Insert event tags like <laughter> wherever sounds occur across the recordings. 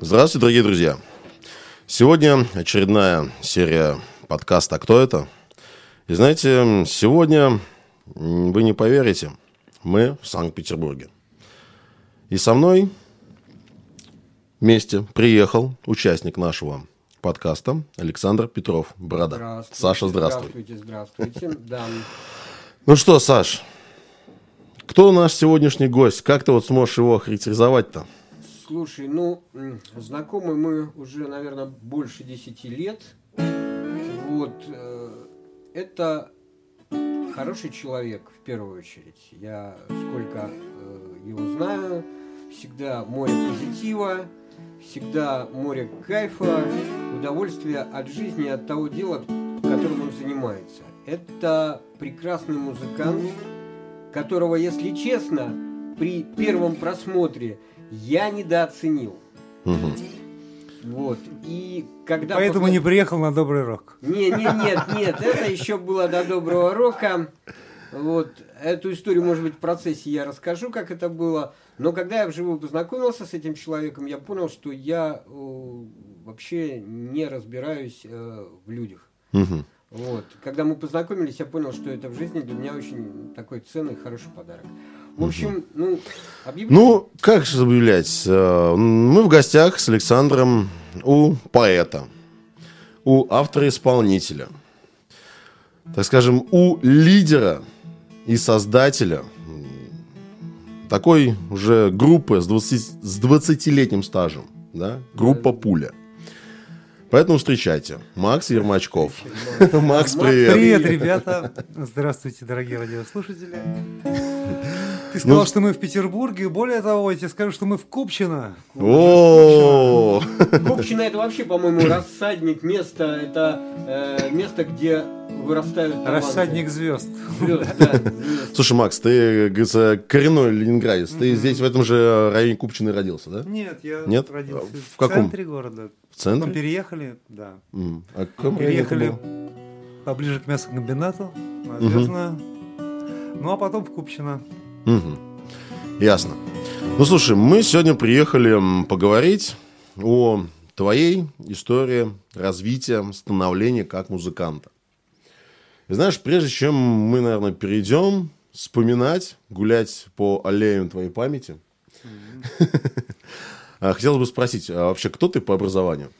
Здравствуйте, дорогие друзья. Сегодня очередная серия подкаста «Кто это?». И знаете, сегодня, вы не поверите, мы в Санкт-Петербурге. И со мной вместе приехал участник нашего подкаста Александр Петров, Борода. Здравствуйте, Саша, здравствуй. Здравствуйте, здравствуйте. Да. Ну что, Саш, кто наш сегодняшний гость? Как ты вот сможешь его характеризовать-то? Слушай, ну, знакомы мы уже, наверное, больше 10 лет. Вот. э, Это хороший человек, в первую очередь. Я сколько э, его знаю, всегда море позитива, всегда море кайфа, удовольствия от жизни, от того дела, которым он занимается. Это прекрасный музыкант, которого, если честно, при первом просмотре я недооценил. Мгм. Вот. И когда Поэтому посмо- не приехал на добрый рок. не, не, нет, нет, это еще было до доброго рока. Вот, эту историю, может быть, в процессе я расскажу, как это было. Но когда я вживую познакомился с этим человеком, я понял, что я э, вообще не разбираюсь э, в людях. Мгм. Вот. Когда мы познакомились, я понял, что это в жизни для меня очень такой ценный, хороший подарок. В общем, ну, объявляю. Ну, как же объявлять? Э, Мы в гостях с Александром у поэта, у автора-исполнителя, так скажем, у лидера и создателя такой уже группы с 20, с 20-летним стажем, да? группа «Пуля». Поэтому встречайте. Макс Ермачков. Макс, привет. Привет, ребята. Здравствуйте, дорогие радиослушатели. Ты сказал, Ну, что мы в Петербурге. Более того, я тебе скажу, что мы в Купчино. О, Купчино это вообще, по-моему, <laughs> рассадник, место, это э, место, где вырастают таланты. Рассадник звезд. Звезд, да, звезд. Слушай, Макс, ты, говорится, коренной ленинградец. Ты здесь, в этом же районе Купчино родился, да? Нет, я Нет? родился В в, каком? центре города. В Потом центре? переехали, да. М, А районе Переехали поближе к мясокомбинату, на Звездную. Ну, а потом в Купчино. Мгм. Ясно. Ну, слушай, мы сегодня приехали поговорить о твоей истории развития, становления как музыканта. И знаешь, прежде чем мы, наверное, перейдем вспоминать, гулять по аллеям твоей памяти, а, <laughs> хотелось бы спросить, а вообще кто ты по образованию?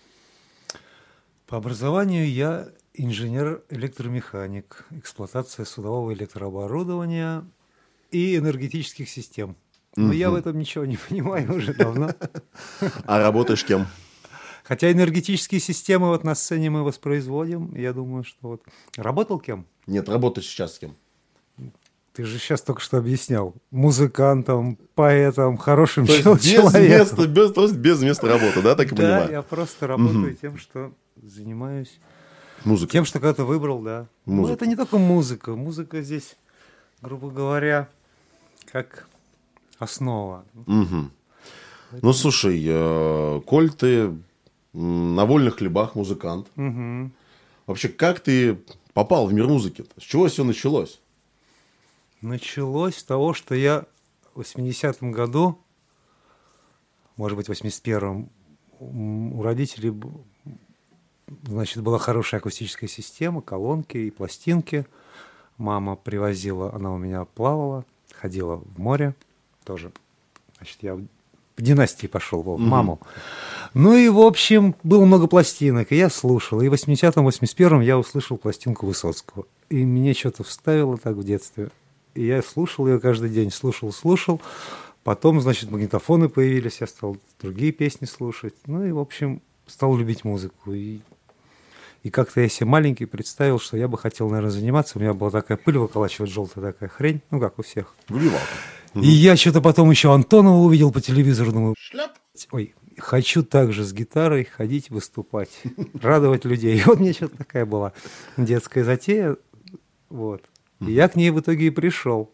По образованию я инженер-электромеханик, эксплуатация судового электрооборудования и энергетических систем. Но я в этом ничего не понимаю уже давно. А работаешь кем? Хотя энергетические системы вот на сцене мы воспроизводим. Я думаю, что вот... Работал кем? Нет, работаешь сейчас с кем? Ты же сейчас только что объяснял. Музыкантом, поэтом, хорошим То есть чел- без человеком. места, без, то есть без места работы, да, так и Да, понимаю? я просто работаю тем, что занимаюсь Музыка. Тем, что когда-то выбрал, да. Ну, Музыка. это не только музыка. Музыка здесь, грубо говоря, как основа. Мгм. Ну, слушай, э, коль ты на вольных хлебах музыкант, Мгм. вообще как ты попал в мир музыки? -то? С чего все началось? Началось с того, что я в 80-м году, может быть, в 81-м, м, у родителей значит, была хорошая акустическая система, колонки и пластинки. Мама привозила, она у меня плавала, ходила в море тоже. Значит, я в династии пошел, во, в маму. Ну и, в общем, было много пластинок, и я слушал. И в 80-м, 81-м я услышал пластинку Высоцкого. И мне что-то вставило так в детстве. И я слушал ее каждый день, слушал, слушал. Потом, значит, магнитофоны появились, я стал другие песни слушать. Ну и, в общем, стал любить музыку. И, и как-то я себе маленький представил, что я бы хотел, наверное, заниматься. У меня была такая пыль выколачивать, желтая такая хрень, ну, как у всех. Выбивалка. И я что-то потом еще Антонова увидел по телевизору, думаю, ой, хочу также с гитарой ходить, выступать, радовать людей. И вот мне что-то такая была детская затея, вот. И я к ней в итоге и пришел.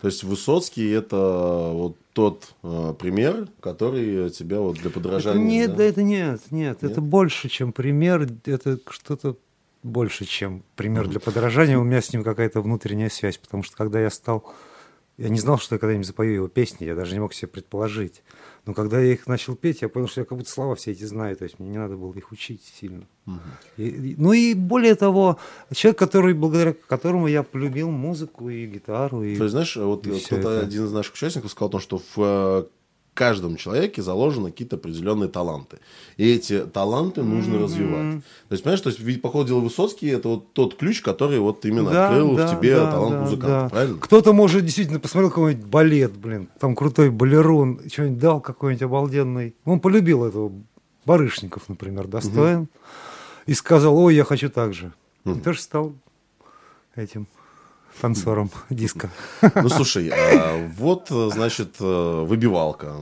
То есть Высоцкий это вот тот э, пример, который тебя вот для Это подражания... нет, да? да, это нет, нет, Нет? это больше, чем пример, это что-то больше, чем пример для подражания. У меня с ним какая-то внутренняя связь, потому что когда я стал, я не знал, что я когда-нибудь запою его песни, я даже не мог себе предположить. Но когда я их начал петь, я понял, что я как будто слова все эти знаю, то есть мне не надо было их учить сильно. И- и- ну и более того, человек, который, благодаря которому я полюбил музыку и гитару. И... То есть, знаешь, вот кто-то один из наших участников сказал о том, что в э, каждом человеке заложены какие-то определенные таланты. И эти таланты нужно развивать. То есть, понимаешь, то есть, ведь, по ходу дела, Высоцкий это вот тот ключ, который вот именно Да, открыл да, в тебе да, талант да, музыканта, да. правильно? Кто-то, может, действительно посмотрел какой-нибудь балет, блин, там крутой балерун, что-нибудь дал какой-нибудь обалденный. Он полюбил этого. Барышников, например, достоин. И сказал, ой, я хочу так же. И тоже стал этим танцором диска. Ну, слушай, а вот, значит, э, выбивалка,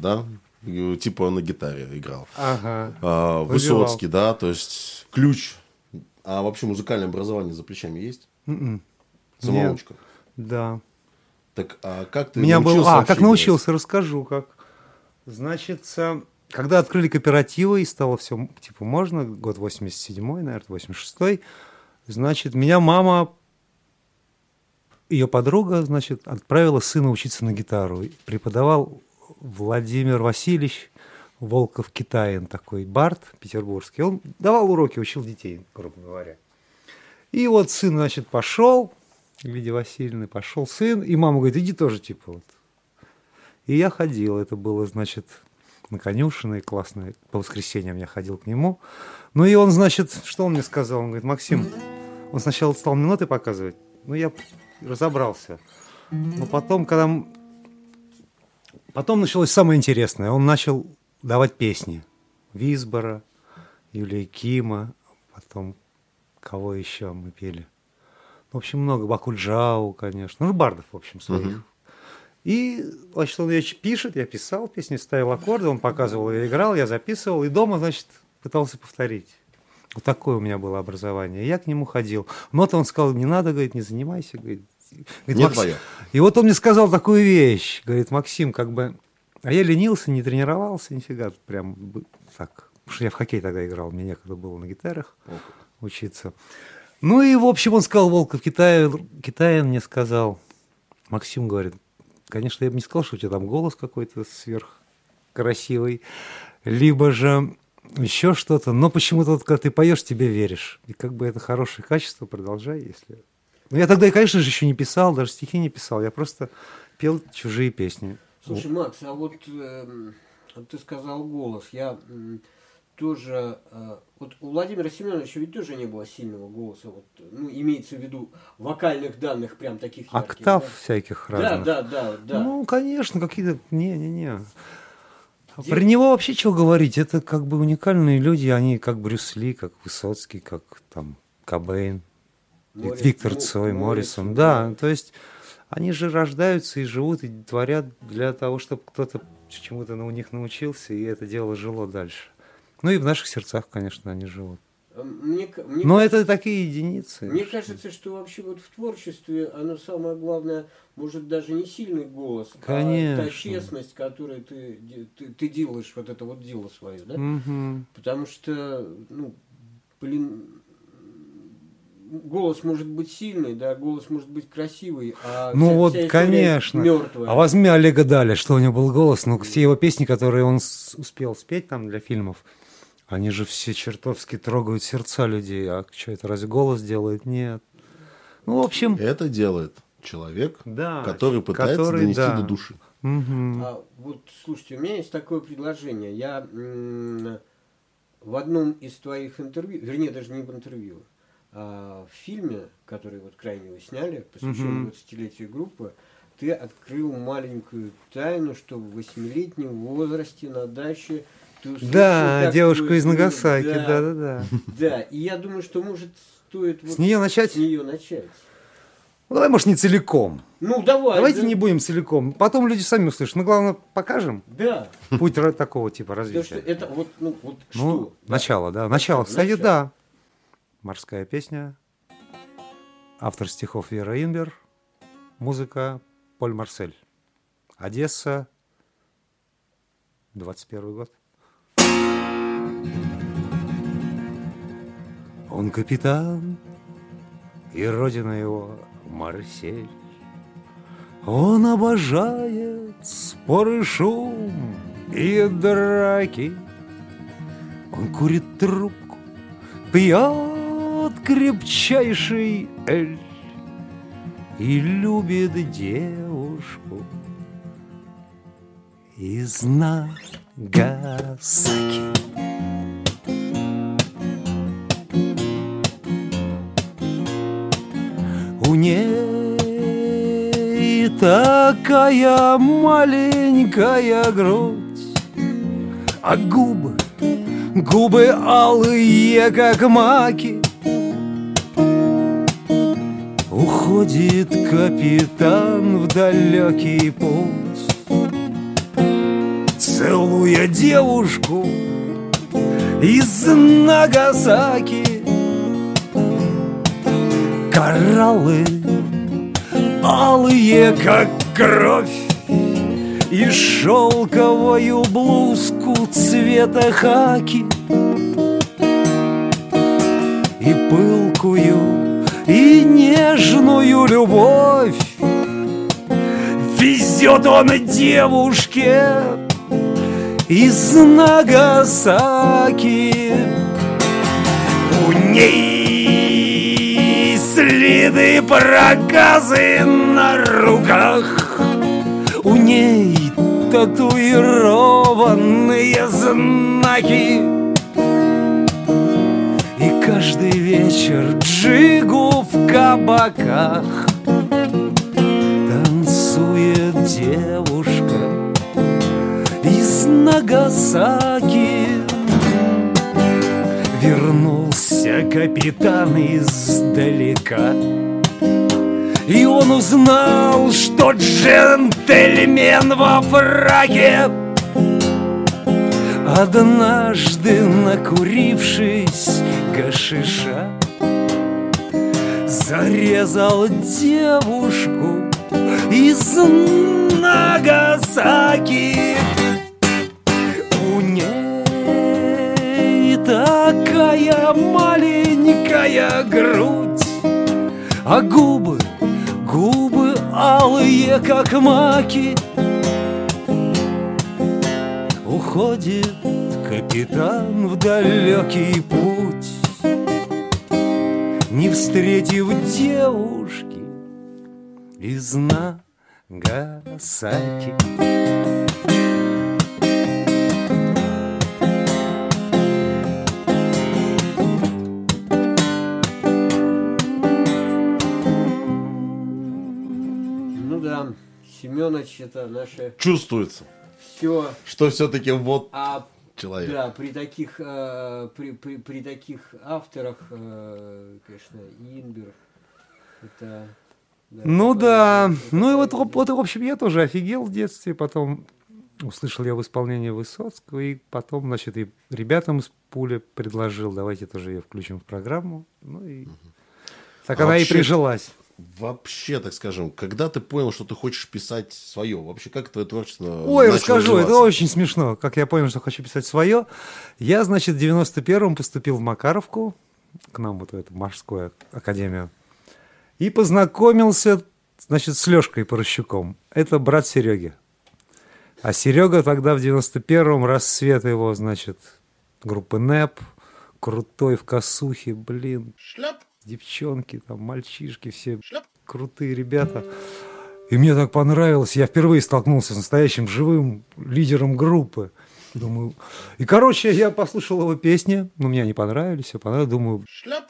да, типа на гитаре играл. Ага. А. Высоцкий, да, то есть ключ. А вообще музыкальное образование за плечами есть? М-м. Самоучка. Да. Так, а как ты Меня был... научился А, вообще как играть? научился, расскажу, как. Значит, э, когда открыли кооперативы и стало все, типа, можно, год 87-й, наверное, 86-й, значит, меня мама, ее подруга, значит, отправила сына учиться на гитару. Преподавал Владимир Васильевич Волков Китаин, такой бард петербургский. Он давал уроки, учил детей, грубо говоря. И вот сын, значит, пошел, Лидия Васильевна, пошел сын, и мама говорит, иди тоже, типа, вот. И я ходил, это было, значит, на конюшиной, классно, по воскресеньям я ходил к нему. Ну и он, значит, что он мне сказал? Он говорит, Максим, он сначала стал мне ноты показывать, ну я разобрался. Но потом, когда... Потом началось самое интересное. Он начал давать песни. Висбора, Юлия Кима, потом кого еще мы пели. В общем, много. Бакульджау, конечно. Ну, бардов, в общем, своих. И, значит, он ее ч- пишет, я писал песни, ставил аккорды, он показывал, я играл, я записывал, и дома, значит, пытался повторить. Вот такое у меня было образование. Я к нему ходил. Ноты он сказал, не надо, говорит, не занимайся. Говорит, Говорит, Не «Макс- твоё». И вот он мне сказал такую вещь. Говорит, Максим, как бы... А я ленился, не тренировался, нифига. Прям так. Потому что я в хоккей тогда играл, мне некогда было на гитарах учиться. Ну и, в общем, он сказал, Волков, Китай, Китаин мне сказал, Максим говорит, конечно, я бы не сказал, что у тебя там голос какой-то сверхкрасивый, либо же еще что-то, но почему-то вот, когда ты поешь, тебе веришь. И как бы это хорошее качество, продолжай, если... Ну, я тогда, конечно же, еще не писал, даже стихи не писал, я просто пел чужие песни. Слушай, Макс, а вот вот ты сказал голос. Я м, тоже... э, вот у Владимира Семеновича ведь тоже не было сильного голоса. Вот, ну, имеется в виду вокальных данных прям таких ярких. Октав да? всяких Да, разных. да, да, да. Ну, конечно, какие-то... Не-не-не. А Где- Про него вообще что говорить? Это как бы уникальные люди, они как Брюс Ли, как Высоцкий, как там Кобейн, Виктор Мо- Цой, Моррисон. Да, то есть они же рождаются и живут, и творят для того, чтобы кто-то чему-то у них научился, и это дело жило дальше. Ну и в наших сердцах, конечно, они живут. Э, Мне, мне Но это такие единицы. Мне кажется, что вообще вот в творчестве оно самое главное, может даже не сильный голос, а та Конечно. честность, которой ты, ты, ты делаешь вот это вот дело свое, да? Мгм. Потому что, ну, блин, голос может быть сильный, да, голос может быть красивый, а Ну вся- вот, вся конечно. мертвая. А возьми Олега Даля, что у него был голос, ну все его песни, которые он успел спеть там для фильмов, они же все чертовски трогают сердца людей. А что это, разве голос делает? Нет. Ну, в общем, Это делает человек, да. который пытается который, донести да. до души. Мгм. А вот, слушайте, у меня есть такое предложение. Я в одном из твоих интервью, вернее, даже не в интервью, а в фильме, который вот крайне вы сняли, посвященном Мгм. 20-летию группы, ты открыл маленькую тайну, что в восьмилетнем возрасте на даче ты услышал, Да, как девушка твой из Нагасаки, да, да-да-да. Да, и я думаю, что может стоит вот С нее начать? с нее начать. Ну, давай, может, не целиком. Ну, давай. Давайте да. не будем целиком. Потом люди сами услышат. Ну, главное, покажем Да, путь такого типа потому что развития. это вот, ну, вот Ну, что? Да. начало, да. Начало, кстати, да. Морская песня. Автор стихов Вера Инбер. Музыка Поль Марсель. Одесса. 21 год. Он капитан, и родина его Марсель. Он обожает спор и шум, и драки. Он курит трубку, пьет крепчайший эль и любит девушку из Нагасаки. У ней такая маленькая грудь, а губы, губы алые, как маки. Уходит капитан в далекий путь, Целуя девушку из Нагасаки. Кораллы алые, как кровь, И шелковую блузку цвета хаки, И пылкую, и нежную любовь Везет он девушке из Нагасаки. У ней следы проказы на руках, у ней татуированные знаки. Каждый вечер джигу в кабаках. Танцует девушка из Нагасаки. Вернулся капитан издалека И он узнал, что джентльмен во фраке Однажды накурившись гашиша. Зарезал девушку из Нагасаки. У ней такая маленькая грудь А губы, губы алые, как маки. Уходит капитан в далекий путь Не встретив девушки из Нагасаки Ну да, Семенович это наше Чувствуется, все. что все-таки вот А человек. да, при таких, э, при, при, при таких авторах, э, конечно, Инбер, это... да, Ну это- да, это ну и вот, вот, в общем, я тоже офигел в детстве, потом услышал я в исполнении Высоцкого, и потом, значит, и ребятам из пули предложил, давайте тоже ее включим в программу. Ну и так А она и вообще- прижилась. Вообще, так скажем, когда ты понял, что ты хочешь писать свое? Вообще, как твое творчество Ой, расскажу, это очень смешно, как я понял, что хочу писать свое. Я, значит, в 91-м поступил в Макаровку, к нам вот в эту морскую академию, и познакомился, значит, с Лешкой Порощуком. Это брат Сереги. А Серега тогда в 91-м расцвет его, значит, группы НЭП, крутой в косухе, блин, Шляп. Девчонки, там, мальчишки, все крутые ребята. И мне так понравилось. Я впервые столкнулся с настоящим живым лидером группы. Думаю, и, короче, я послушал его песни, но мне они понравились, все понравилось. Думаю, Шляп.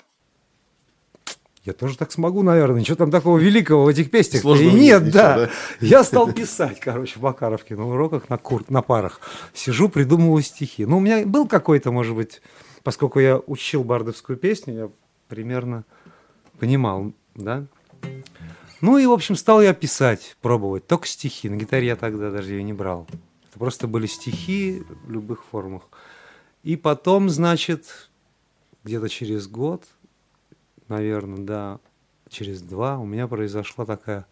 я тоже так смогу, наверное. Что там такого великого в этих песнях? Сложно И нет, ничего, да. да? Я стал писать, короче, в Макаровке на уроках, на, кур... на парах. Сижу, придумываю стихи. Ну, у меня был какой-то, может быть, поскольку я учил бардовскую песню, я примерно понимал, да. Ну и, в общем, стал я писать, пробовать. Только стихи. На гитаре я тогда даже ее не брал. Это просто были стихи в любых формах. И потом, значит, где-то через год, наверное, да, через два у меня произошла такая,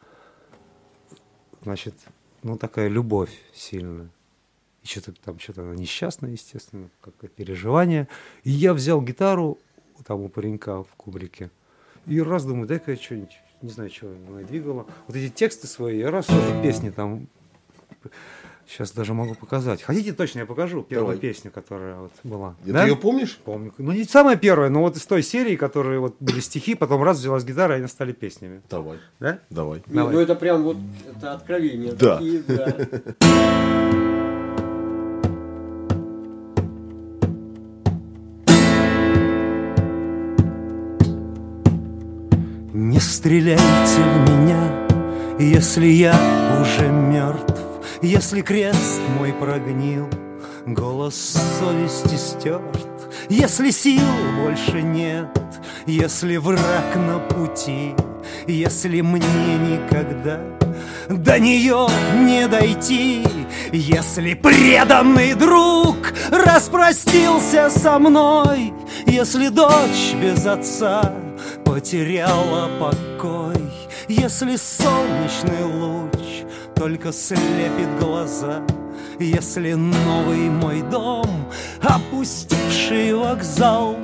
значит, ну такая любовь сильная. И что-то там, что-то она несчастная, естественно, какое переживание. И я взял гитару там у паренька в кубрике. И раз думаю, дай-ка я что-нибудь, не знаю, что мной двигало. Вот эти тексты свои, я раз сразу песни там Сейчас даже могу показать. Хотите точно я покажу первую Давай. песню, которая вот была? Ты Да? ее помнишь? Помню. Ну, не самая первая, но вот из той серии, которые вот были стихи, потом раз взялась гитара, и они стали песнями. Давай, Да? давай. Не, Давай. ну это прям вот это откровение. Да. Такие, да. <laughs> Стреляйте в меня, если я уже мертв, если крест мой прогнил, голос совести стерт, если сил больше нет, если враг на пути, если мне никогда до нее не дойти, если преданный друг распростился со мной, если дочь без отца потеряла покой, если солнечный луч только слепит глаза, если новый мой дом, опустивший вокзал,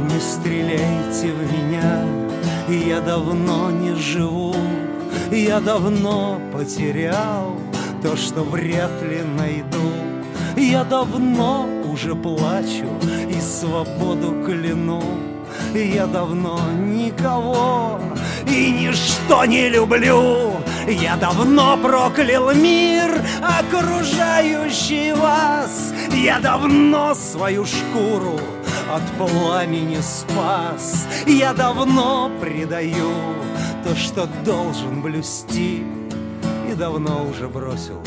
не стреляйте в меня, я давно не живу, я давно потерял то, что вряд ли найду. Я давно уже плачу и свободу кляну. Я давно никого и ничто не люблю. Я давно проклял мир, окружающий вас. Я давно свою шкуру от пламени спас. Я давно предаю то, что должен блюсти, и давно уже бросил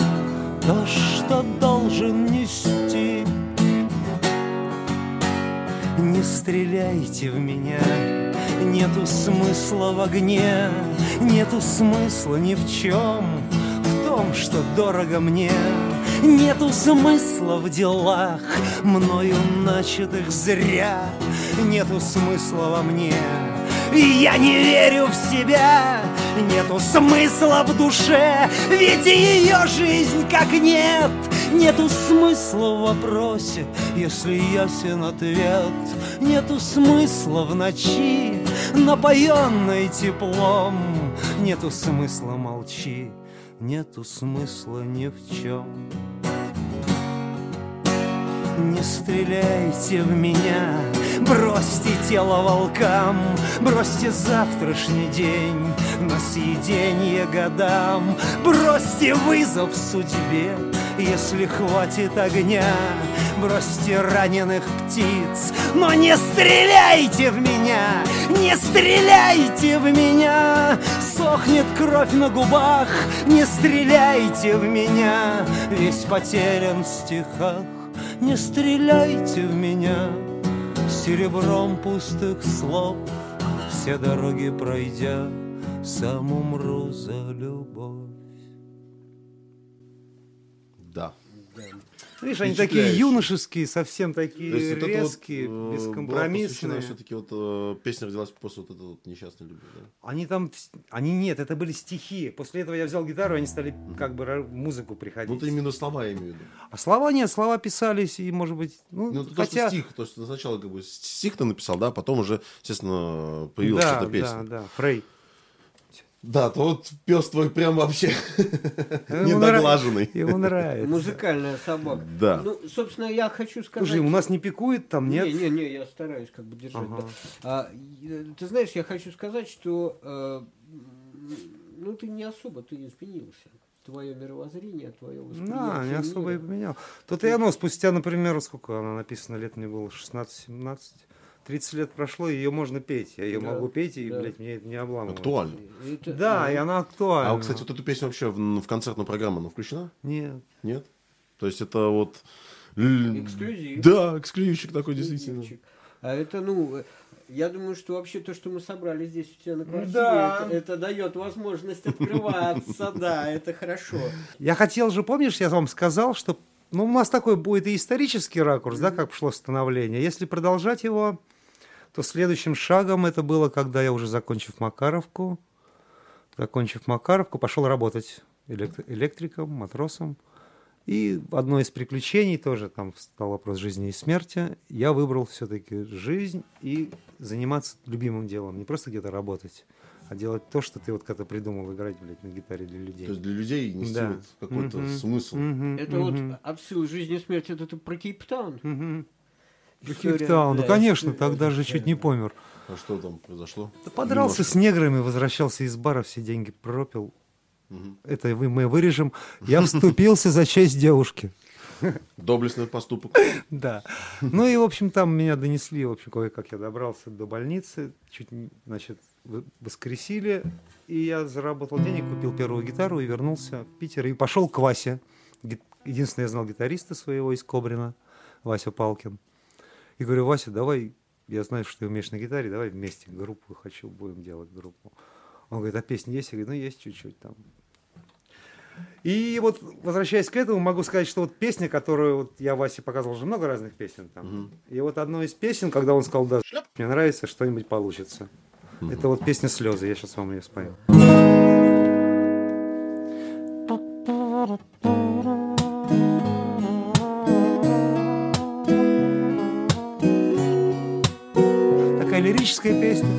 то, что должен нести. Не стреляйте в меня, нету смысла в огне, нету смысла ни в чем, в том, что дорого мне. Нету смысла в делах, мною начатых зря, нету смысла во мне. Я не верю в себя, нету смысла в душе, ведь ее жизнь как нет. Нету смысла в вопросе, если ясен ответ. Нету смысла в ночи, напоенной теплом. Нету смысла молчи, нету смысла ни в чем. Не стреляйте в меня, бросьте тело волкам, бросьте завтрашний день на съеденье годам, бросьте вызов судьбе, если хватит огня, бросьте раненых птиц, но не стреляйте в меня, не стреляйте в меня, сохнет кровь на губах, не стреляйте в меня, весь потерян в стихах. Не стреляйте в меня серебром пустых слов, Все дороги пройдя, сам умру за любовь. Да. Видишь, они такие юношеские, совсем такие есть вот вот, резкие, э, бескомпромиссные. все-таки вот э, песня родилась после вот этой вот несчастной любви, да? Они там, они нет, это были стихи. После этого я взял гитару, они стали как бы музыку приходить. Ну, это именно слова я имею в виду. А слова нет, слова писались и, может быть, ну, Ну, хотя... то, что стих, то, что сначала как бы стих ты написал, да, потом уже, естественно, появилась да, эта да, песня. да, Фрей. Да, то вот пес твой прям вообще недоглаженный. Ему нравится. Музыкальная собака. Да. Ну, собственно, я хочу сказать... Слушай, у нас не пикует там, нет? Не, не, не, я стараюсь как бы держать. Ага. да. А, э, ты знаешь, я хочу сказать, что э, ну ты не особо ты изменился. Твое мировоззрение, твое восприятие. Да, не особо и поменял. Тут и оно спустя, например, сколько она написана, лет мне было 16-17, 30 лет прошло, и ее можно петь. Я ее Да, могу петь, и, да. блядь, мне это не обламывает. Актуально. Это- Да, и она актуальна. А, вот, кстати, вот эту песню вообще в, в концертную программу она включена? Нет. Нет? То есть это вот... Эксклюзив. Да, эксклюзивчик такой, действительно. А это, ну, я думаю, что вообще то, что мы собрали здесь у тебя на квартире, Да. это, это дает возможность открываться, <laughs> да, это хорошо. Я хотел же, помнишь, я вам сказал, что ну, у нас такой будет и исторический ракурс, да, как шло становление. Если продолжать его, то следующим шагом это было, когда я уже закончив Макаровку, закончив Макаровку, пошел работать элект- электриком, матросом. И одно из приключений тоже там стал вопрос жизни и смерти. Я выбрал все-таки жизнь и заниматься любимым делом, не просто где-то работать, а делать то, что ты вот когда придумал играть, блядь, на гитаре для людей. То есть для людей нести Да. вот какой-то Мгм. смысл. Мгм, Это мгм, вот от силы жизни и смерти, это ты про Кейптаун? мгм. Кейптаун, ну конечно, тогда же чуть не помер. А что там произошло? Да подрался с неграми, возвращался из бара, все деньги пропил. Это мы вырежем. Я вступился за честь девушки. Доблестный поступок. <laughs> Да. Ну и, в общем, там меня донесли, в общем, кое-как я добрался до больницы, чуть, значит, воскресили, и я заработал денег, купил первую гитару и вернулся в Питер, и пошел к Васе. Единственное, я знал гитариста своего из Кобрина, Вася Палкин. И говорю, Вася, давай, я знаю, что ты умеешь на гитаре, давай вместе группу хочу, будем делать группу. Он говорит, а песни есть? Я говорю, ну есть чуть-чуть там. И вот, возвращаясь к этому, могу сказать, что вот песня, которую вот я Васе показывал уже много разных песен там. Мгм. И вот одной из песен, когда он сказал, да, мне нравится, что-нибудь получится. Это вот песня «Слезы», я сейчас вам ее спою. Лирическая песня.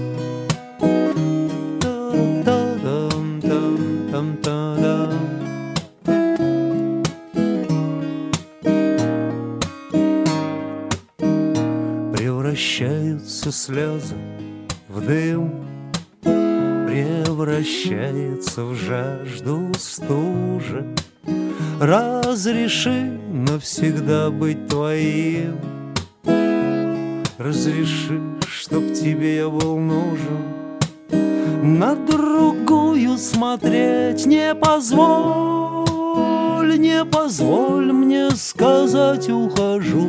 Превращаются слезы в дым, Превращается в жажду стужа. Разреши навсегда быть твоим, Разреши, чтоб тебе я был нужен, На другую смотреть не позволь, Не позволь мне сказать ухожу.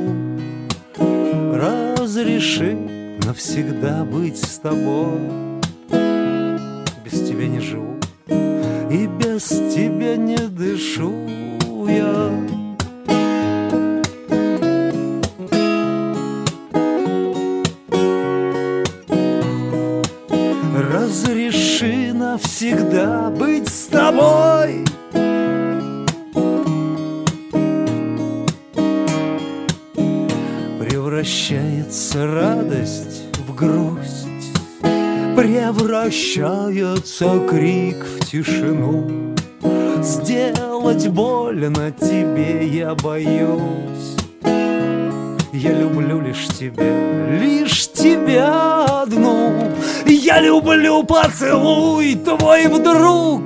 Разреши навсегда быть с тобой. Без тебя не живу и без тебя не дышу я. Навсегда быть с тобой. Превращается радость в грусть, Превращается крик в тишину. Сделать больно тебе я боюсь. Я люблю лишь тебя, лишь тебя одну. Я люблю поцелуй твой вдруг.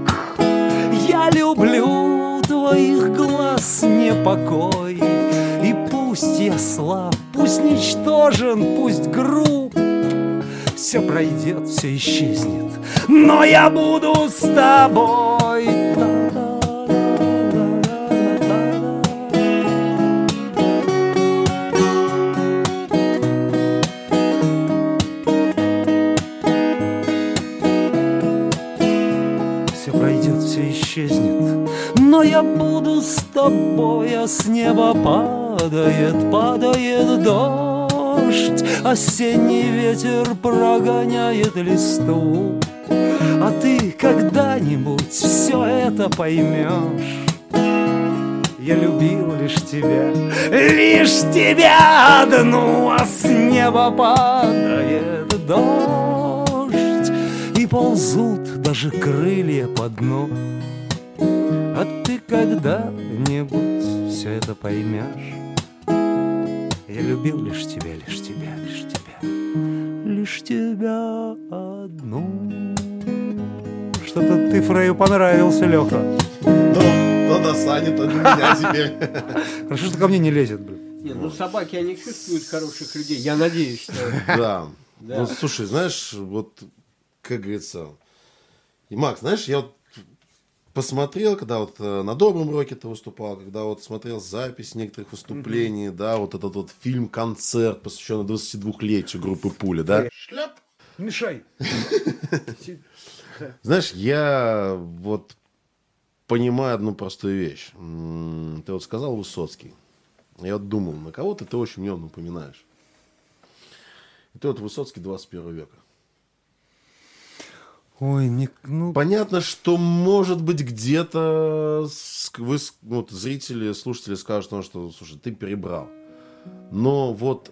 Я люблю твоих глаз непокой. И пусть я слаб, пусть ничтожен, пусть груб, все пройдет, все исчезнет, но я буду с тобой. Все но я буду с тобой, а с неба падает, падает дождь, осенний ветер прогоняет листву, а ты когда-нибудь все это поймешь. Я любил лишь тебя, лишь тебя одну, а с неба падает дождь, и ползут даже крылья по дну. Когда-нибудь все это поймешь. Я любил лишь тебя, лишь тебя, лишь тебя, лишь тебя одну. Что-то ты Фрею понравился, Леха. Ну, ну досадит от меня теперь. <laughs> Хорошо, что ко мне не лезет, блин. Не, ну собаки, они чувствуют хороших людей. Я надеюсь, что... <laughs> Да. Да. Ну, слушай, знаешь, вот, как говорится... И, Макс, знаешь, я вот посмотрел, когда вот э, на Добром Роке ты выступал, когда вот смотрел запись некоторых выступлений, да, вот этот вот фильм-концерт, посвященный 22-летию группы Пуля, да. Мешай. <laughs> Знаешь, я вот понимаю одну простую вещь. Ты вот сказал Высоцкий. Я вот думал, на кого ты, ты очень мне напоминаешь. И ты вот Высоцкий 21 века. Ой, не, ну, Понятно, что может быть где-то вы, вот, зрители, слушатели скажут, ну, что, слушай, ты перебрал. Но вот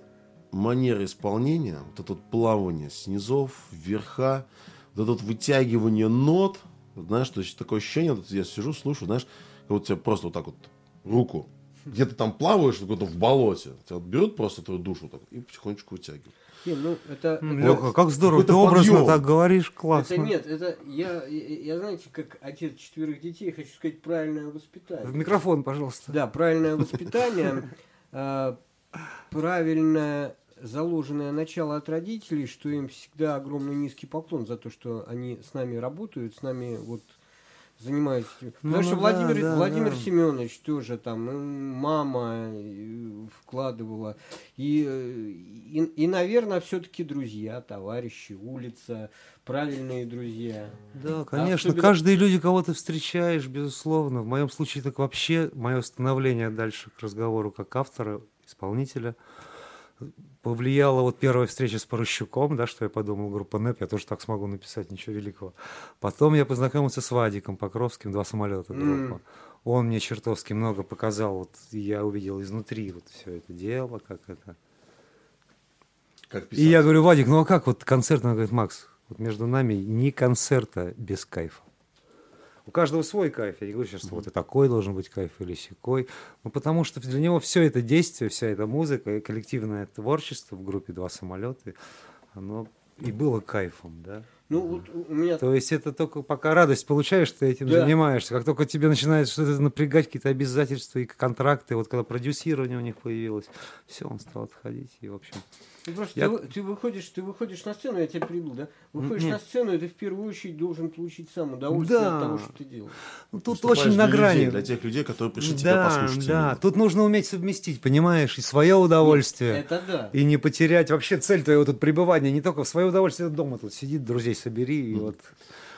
манера исполнения, вот это вот плавание с низов, вверха, вот это вот вытягивание нот, знаешь, то есть такое ощущение, вот я сижу, слушаю, знаешь, вот тебе просто вот так вот руку, где-то там плаваешь, где-то в болоте, тебя вот берет просто твою душу так, и потихонечку вытягивает. Не, ну это, это- Лёха, как здорово, ты образно подъем. так говоришь, классно. это нет, это я, я, я, знаете, как отец четверых детей, хочу сказать правильное воспитание. В микрофон, пожалуйста. Да, правильное воспитание, э, правильное заложенное начало от родителей, что им всегда огромный низкий поклон за то, что они с нами работают, с нами вот занимаются. Потому Ну, что ну Владимир, да, да, Владимир да. Семенович тоже там, мама вкладывала. И, и, и, наверное, все-таки друзья, товарищи, улица, правильные друзья. Да, конечно, особенно- каждые люди, кого ты встречаешь, безусловно. В моем случае так вообще мое становление дальше к разговору как автора, исполнителя повлияла вот первая встреча с Порощуком, да, что я подумал, группа НЭП, я тоже так смогу написать, ничего великого. Потом я познакомился с Вадиком Покровским, два самолета группа. Он мне чертовски много показал, вот я увидел изнутри вот все это дело, как это. Как И я говорю, Вадик, ну а как вот концерт? Он говорит, Макс, вот между нами ни концерта без кайфа. У каждого свой кайф. Я не говорю сейчас, что вот и такой должен быть кайф или сякой. Ну, потому что для него все это действие, вся эта музыка коллективное творчество в группе «Два самолета», оно и было кайфом, да. Ну, вот у меня То есть это только пока радость получаешь, ты этим Да. занимаешься. Как только тебе начинает что-то напрягать, какие-то обязательства и контракты, вот когда продюсирование у них появилось, все, он стал отходить. И, в общем, Ну, просто Я- ты, ты выходишь, ты выходишь на сцену, я тебя прибыл, да? Выходишь Нет. на сцену, и ты в первую очередь должен получить сам удовольствие Да. от того, что ты делаешь. ну, тут Выступаешь очень на грани. людей, для тех людей, которые пришли тебя да, послушать. да. именно. Тут нужно уметь совместить, понимаешь, и свое удовольствие. Это да. И не потерять вообще цель твоего тут пребывания, не только в свое удовольствие дома тут сидит, друзей собери, и вот.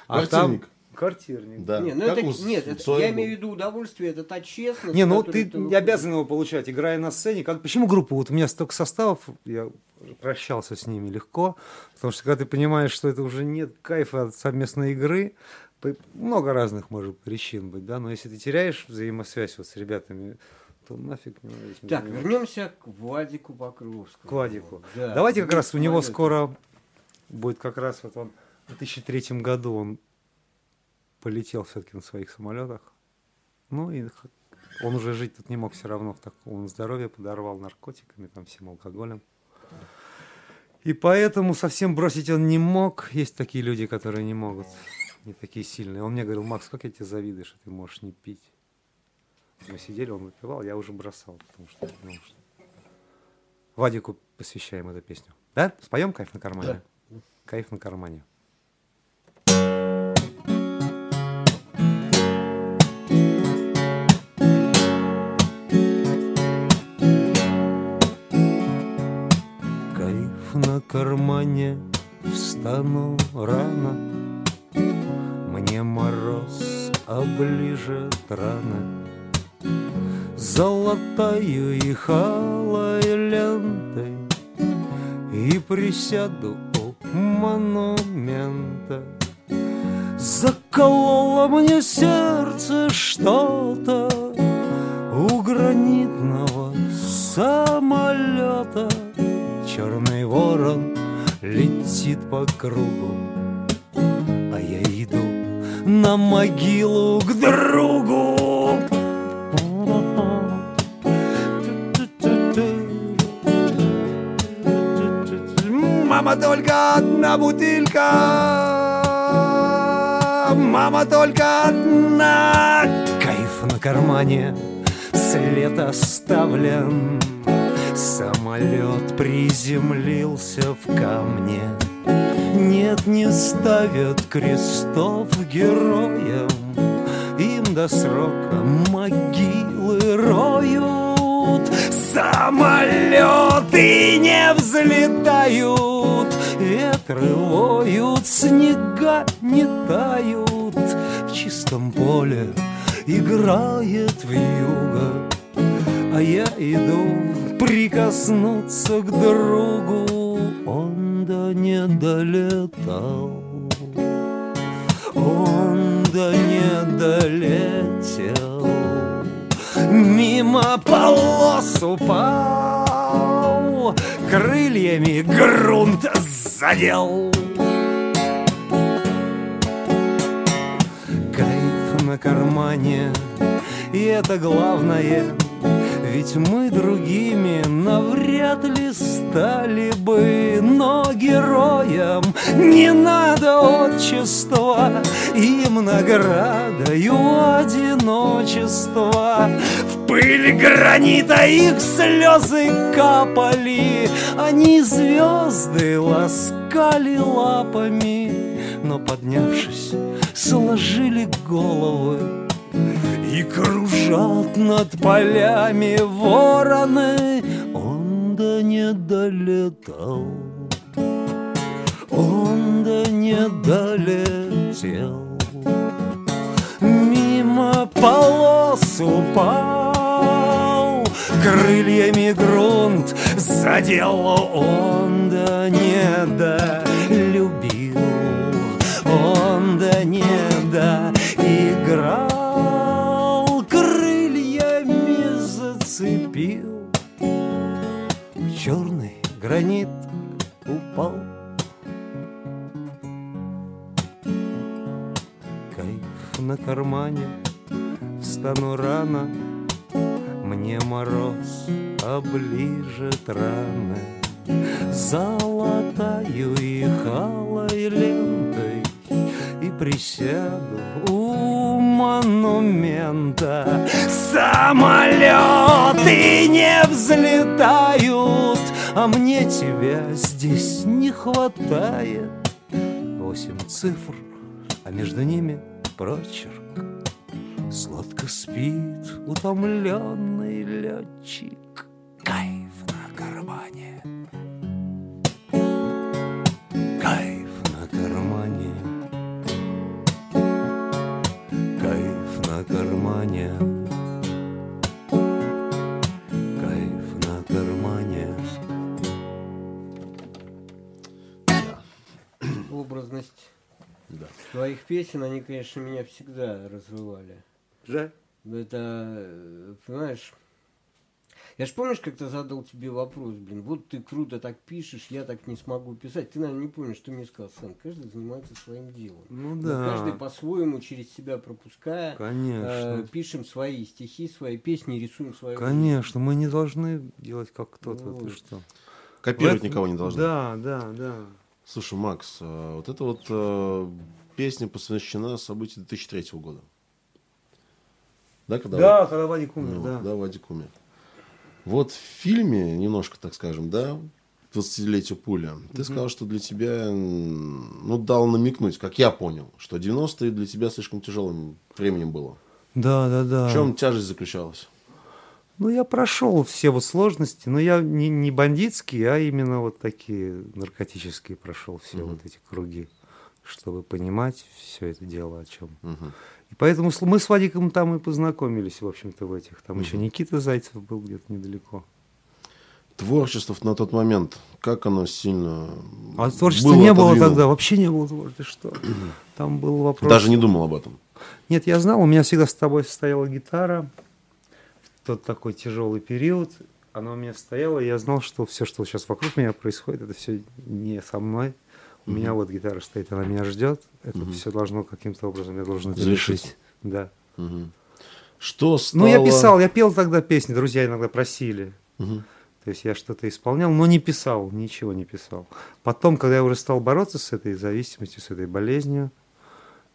А там Квартирник. квартирник. Да. Не, ну Как это, у нет, это- я был. имею в виду удовольствие, это та честность. Не, ну ты не обязан его получать, играя на сцене. Как, почему группа? Вот у меня столько составов, я прощался с ними легко, потому что когда ты понимаешь, что это уже нет кайфа от совместной игры, много разных может причин быть, да, но если ты теряешь взаимосвязь вот с ребятами, то нафиг не надо Так, вернемся к Владику Покровскому. к Вадику. Да. Давайте как раз у него скоро будет как раз вот он в 2003 году он полетел все-таки на своих самолетах. Ну и он уже жить тут не мог все равно в таком он здоровье подорвал наркотиками, там всем алкоголем. И поэтому совсем бросить он не мог. Есть такие люди, которые не могут, не такие сильные. Он мне говорил, Макс, как я тебе завидую, что ты можешь не пить. Мы сидели, он выпивал, я уже бросал, потому что, ну, что- Вадику посвящаем эту песню. Да? Споем «Кайф на кармане»? «Кайф на кармане». Кармане, встану рано, Мне мороз оближет рано. Золотою и халой лентой И присяду у монумента. Закололо мне сердце что-то У гранитного самолета Черный ворон летит по кругу А я иду на могилу к другу. Мама, только одна бутылька. Мама, только одна. Кайф на кармане След оставлен Самолет приземлился в камне. Нет, не ставят крестов героям Им до срока могилы роют. Самолеты не взлетают Ветры воют, снега не тают. В чистом поле играет вьюга А я иду Прикоснуться к другу он да не долетал. Он да не долетел. Мимо полос упал Крыльями грунт задел. Кайф на кармане и это главное ведь мы другими навряд ли стали бы, но героям не надо отчества, им наградою одиночества. В пыль гранита их слезы капали, они звезды ласкали лапами, но поднявшись, сложили головы и кружат над полями вороны. Он да не долетал. Он да не долетел. Мимо полос упал Крыльями грунт задел. Он да не долюбил Он да не доиграл зацепил Черный гранит упал. Кайф на кармане Встану рано Мне мороз оближет раны. Золотаю их алой лентой И присяду монумента. Самолеты не взлетают А мне тебя здесь не хватает. Восемь цифр, а между ними прочерк. Сладко спит утомленный летчик. Кайф на кармане Образность Да. твоих песен, они, конечно, меня всегда развивали. Жаль Это, э, понимаешь, я ж помнишь, как то задал тебе вопрос, блин, вот ты круто так пишешь, я так не смогу писать. Ты, наверное, не помнишь, что мне сказал, Сэн, каждый занимается своим делом. Ну Мы да, Каждый по-своему, через себя пропуская, э, конечно пишем свои стихи, свои песни, рисуем свою Конечно, мы не должны делать как кто-то, ты Вот. что? Копировать этом- никого не должны. Да, да, да. Слушай, Макс, а вот эта вот э, песня посвящена событию 2003 года. Да, когда Да, когда Вадик умер, Ну, да. да, Вадик умер. Вот в фильме, немножко, так скажем, да, 20-летию пуля, ты сказал, что для тебя, ну, дал намекнуть, как я понял, что 90-е для тебя слишком тяжелым временем было. Да, да, да. В чем тяжесть заключалась? Ну, я прошел все вот сложности, но я не, не бандитские, а именно вот такие наркотические прошел все Мгм. вот эти круги, чтобы понимать все это дело о чем. Мгм. И поэтому мы с Вадиком там и познакомились, в общем-то, в этих. Там еще Мгм. Никита Зайцев был где-то недалеко. Творчество на тот момент, как оно сильно А творчества было не было тогда, вообще не было творчества. Что? Там был вопрос. Даже не думал об этом. Нет, я знал, у меня всегда с тобой стояла гитара. Тот такой тяжелый период. Она у меня стояла, и я знал, что все, что сейчас вокруг меня происходит, это все не со мной. У меня вот гитара стоит, она меня ждет. Это Мгм. все должно каким-то образом, я должен решить. Да. Мгм. Что стало... Ну, я писал, я пел тогда песни, друзья иногда просили. Мгм. То есть я что-то исполнял, но не писал, ничего не писал. Потом, когда я уже стал бороться с этой зависимостью, с этой болезнью,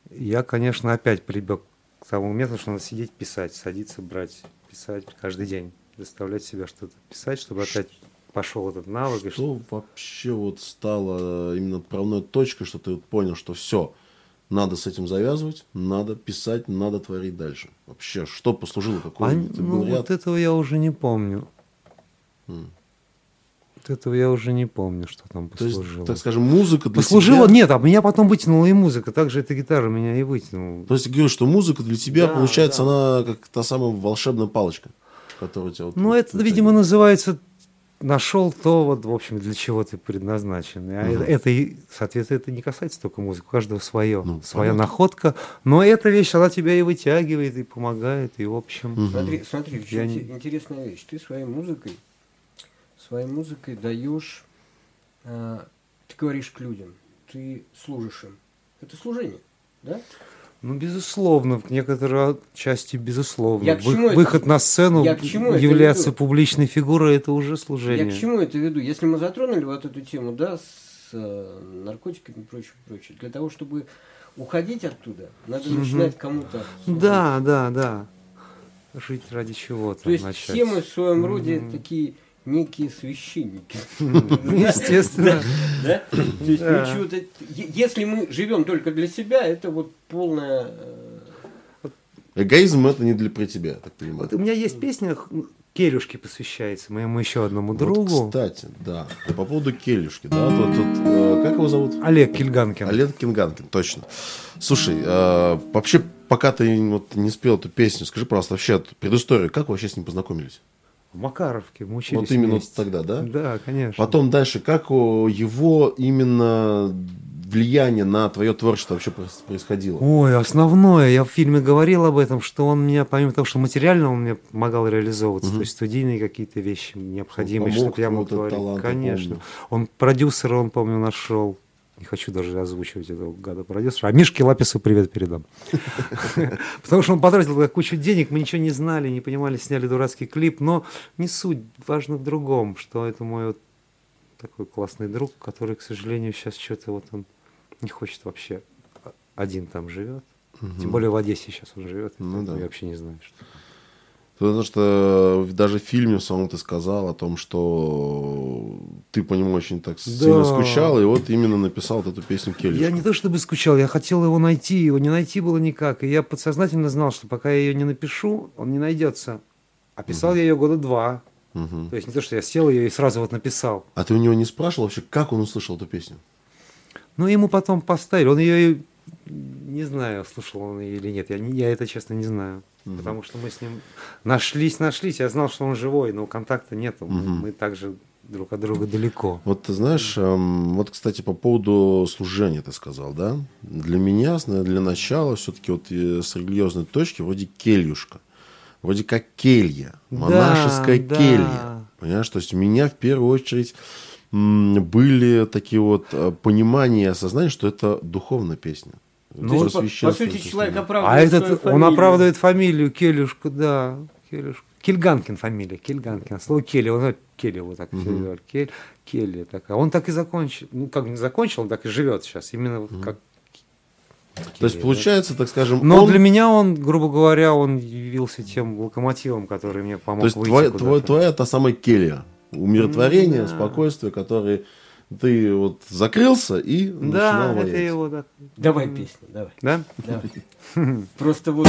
я, конечно, опять прибег к тому методу, что надо сидеть, писать, садиться, брать, писать каждый день, заставлять себя что-то писать, чтобы опять пошел этот навык. и Что вообще вот стало именно отправной точкой, что ты вот понял, что все, надо с этим завязывать, надо писать, надо творить дальше. Вообще, что послужило, какой А, ну, ряд? вот этого я уже не помню. М. Вот этого я уже не помню, что там То есть, послужило. так скажем, музыка для Послужило? тебя... Нет, а меня потом вытянула и музыка. Также эта гитара меня и вытянула. То есть, ты говоришь, что музыка для тебя, Да, получается, да. она как та самая волшебная палочка, которая тебя... Вот, Ну, вот это, вытягивает. видимо, называется нашел то, вот, в общем, для чего ты предназначен. А Мгм. это, это соответственно, это не касается только музыки, у каждого свое, Ну, своя понятно. находка. Но эта вещь, она тебя и вытягивает, и помогает, и, в общем... Мгм. Смотри, смотри, Я интересная вещь. Ты своей музыкой, своей музыкой даешь, а, ты говоришь к людям, ты служишь им. Это служение, да? Ну, безусловно, в некоторой части, безусловно. Я к чему это- Выход на сцену, я к чему это являться веду? публичной фигурой, это уже Я служение. к чему это веду? Если мы затронули вот эту тему, да, с э, наркотиками и прочее, прочее, для того, чтобы уходить оттуда, надо начинать кому-то. Да, да, да. Жить ради чего-то. То есть начать. все мы в своем роде такие некие священники. <laughs> Естественно. Да? То есть мы чего-то- Если мы живем только для себя, это вот полная... э, Эгоизм это не для про тебя, я так понимаю. Вот у меня есть песня Келюшке посвящается, моему еще одному Вот, другу. кстати, да. По поводу Келюшки, да, тут, тут, э, как его зовут? Олег Кильганкин. Олег Кинганкин, точно. Слушай, э, вообще, пока ты вот не спел эту песню, скажи, пожалуйста, вообще предысторию, как вы вообще с ним познакомились? В Макаровке мы учились Вот именно вместе. тогда, да? Да, конечно. Потом дальше, как его именно влияние на твое творчество вообще происходило? Ой, основное, я в фильме говорил об этом, что он меня, помимо того, что материально он мне помогал реализовываться, то есть студийные какие-то вещи необходимые, помог чтобы я мог говорить. талант, Конечно. Он продюсера, он, помню, нашел. Не хочу даже озвучивать этого гада продюсера. А Мишке Лапису привет передам. <laughs> Потому что он потратил кучу денег, мы ничего не знали, не понимали, сняли дурацкий клип. Но не суть, важно в другом, что это мой вот такой классный друг, который, к сожалению, сейчас что-то вот он не хочет вообще один там живет. Тем более в Одессе сейчас он живет. Ну да. Я вообще не знаю, что. Потому что даже в фильме самом ты сказал о том, что ты по нему очень так сильно скучал, и вот именно написал вот эту песню Келюшка. Я не то чтобы скучал, я хотел его найти, его не найти было никак. И я подсознательно знал, что пока я ее не напишу, он не найдется. А писал я ее года два. Мгм. То есть не то, что я сел ее и сразу вот написал. А ты у него не спрашивал вообще, как он услышал эту песню? Ну, ему потом поставили. Он ее, не знаю, слушал он ее или нет. Я, я это, честно, не знаю. Потому что мы с ним нашлись, нашлись. Я знал, что он живой, но контакта нету. Мы, мы также друг от друга далеко. Вот ты знаешь, эм, вот, кстати, по поводу служения ты сказал, да? Для меня, для начала, все-таки вот э, с религиозной точки, вроде кельюшка. Вроде как келья, монашеская да. келья. Понимаешь, то есть у меня в первую очередь были такие вот э, понимания и осознания, что это духовная песня. Ну, по, по сути, человек оправдывает А этот, он оправдывает фамилию Келюшку, да. Келюшка. Кильганкин фамилия, Кильганкин. Слово Келли, он Келли вот так все говорят. Кель, Келли такая. Он так и закончил, ну как не закончил, он так и живет сейчас, именно вот как То есть, получается, так скажем, Но он- для меня он, грубо говоря, он явился тем локомотивом, который мне помог То есть выйти твоя, твоя, твоя та самая келья. Умиротворение, Да. спокойствие, которое ты вот закрылся и Да, начинал это воять. его, да. Давай песню, давай. Да? давай. <laughs> Просто вот...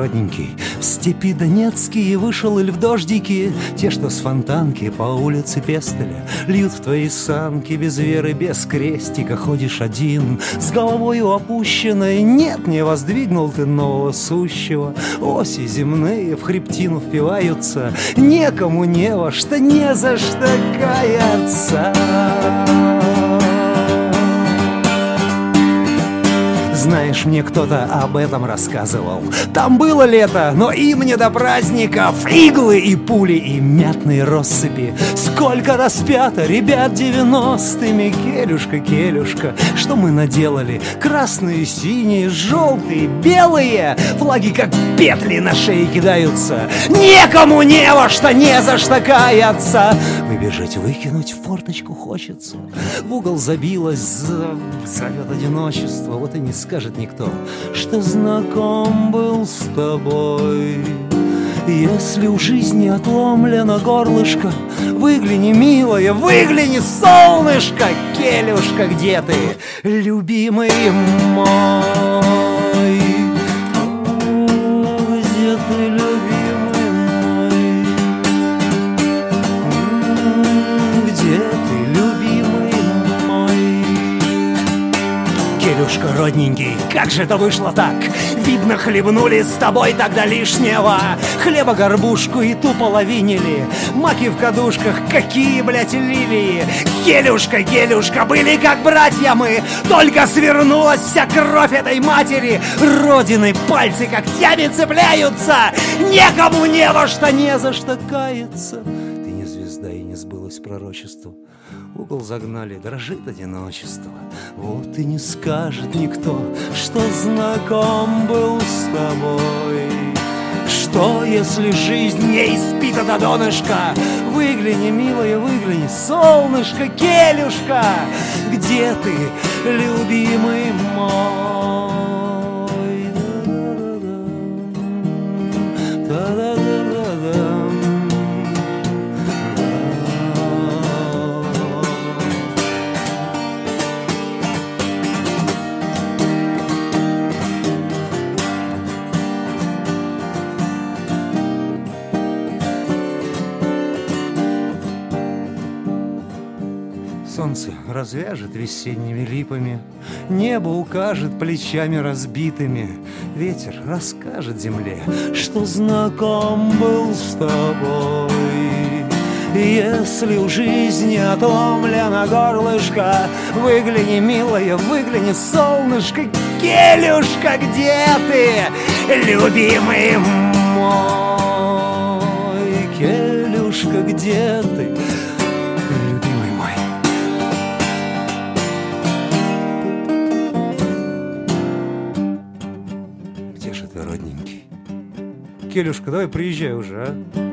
родненький? В степи Донецкие вышел или в дождики? Те, что с фонтанки по улице Пестеля Льют в твои санки без веры, без крестика Ходишь один, с головою опущенной Нет, не воздвигнул ты нового сущего. Оси земные в хребтину впиваются. Некому не во что, не за что каяться Знаешь, мне кто-то об этом рассказывал. Там было лето, но им не до праздников. Иглы и пули и мятные россыпи. Сколько распято ребят девяностыми. Келюшка, келюшка, что мы наделали? Красные, синие, желтые, белые. Флаги как петли на шее кидаются. Некому не во что, не за что каяться. Выбежать, выкинуть форточку хочется. В угол забилась, за- зовет одиночество. Вот и не скажет никто, что знаком был с тобой. Если у жизни отломлено горлышко, Выгляни, милая, выгляни, солнышко, Келюшка, где ты, любимый мой? Келюшка, родненький, как же это вышло так? Видно, хлебнули с тобой тогда лишнего. Хлеба горбушку и ту половинили. Маки в кадушках, какие, блядь, лилии. Келюшка, Келюшка, были как братья мы. Только свернулась вся кровь этой матери. Родины пальцы когтями цепляются. Некому не во что, не за что каяться. Ты не звезда и не сбылось пророчество угол загнали, дрожит одиночество. Вот и не скажет никто, что знаком был с тобой. Что, если жизнь не испита до донышка? Выгляни, милая, выгляни, солнышко, келюшка, Где ты, любимый мой? Развяжет весенними липами, Небо укажет плечами разбитыми, Ветер расскажет земле, что знаком был с тобой. Если у жизни отломлено горлышко, Выгляни, милая, выгляни, солнышко, Келюшка, где ты, любимый мой? Келюшка, где ты, Келюшка, давай приезжай уже, а?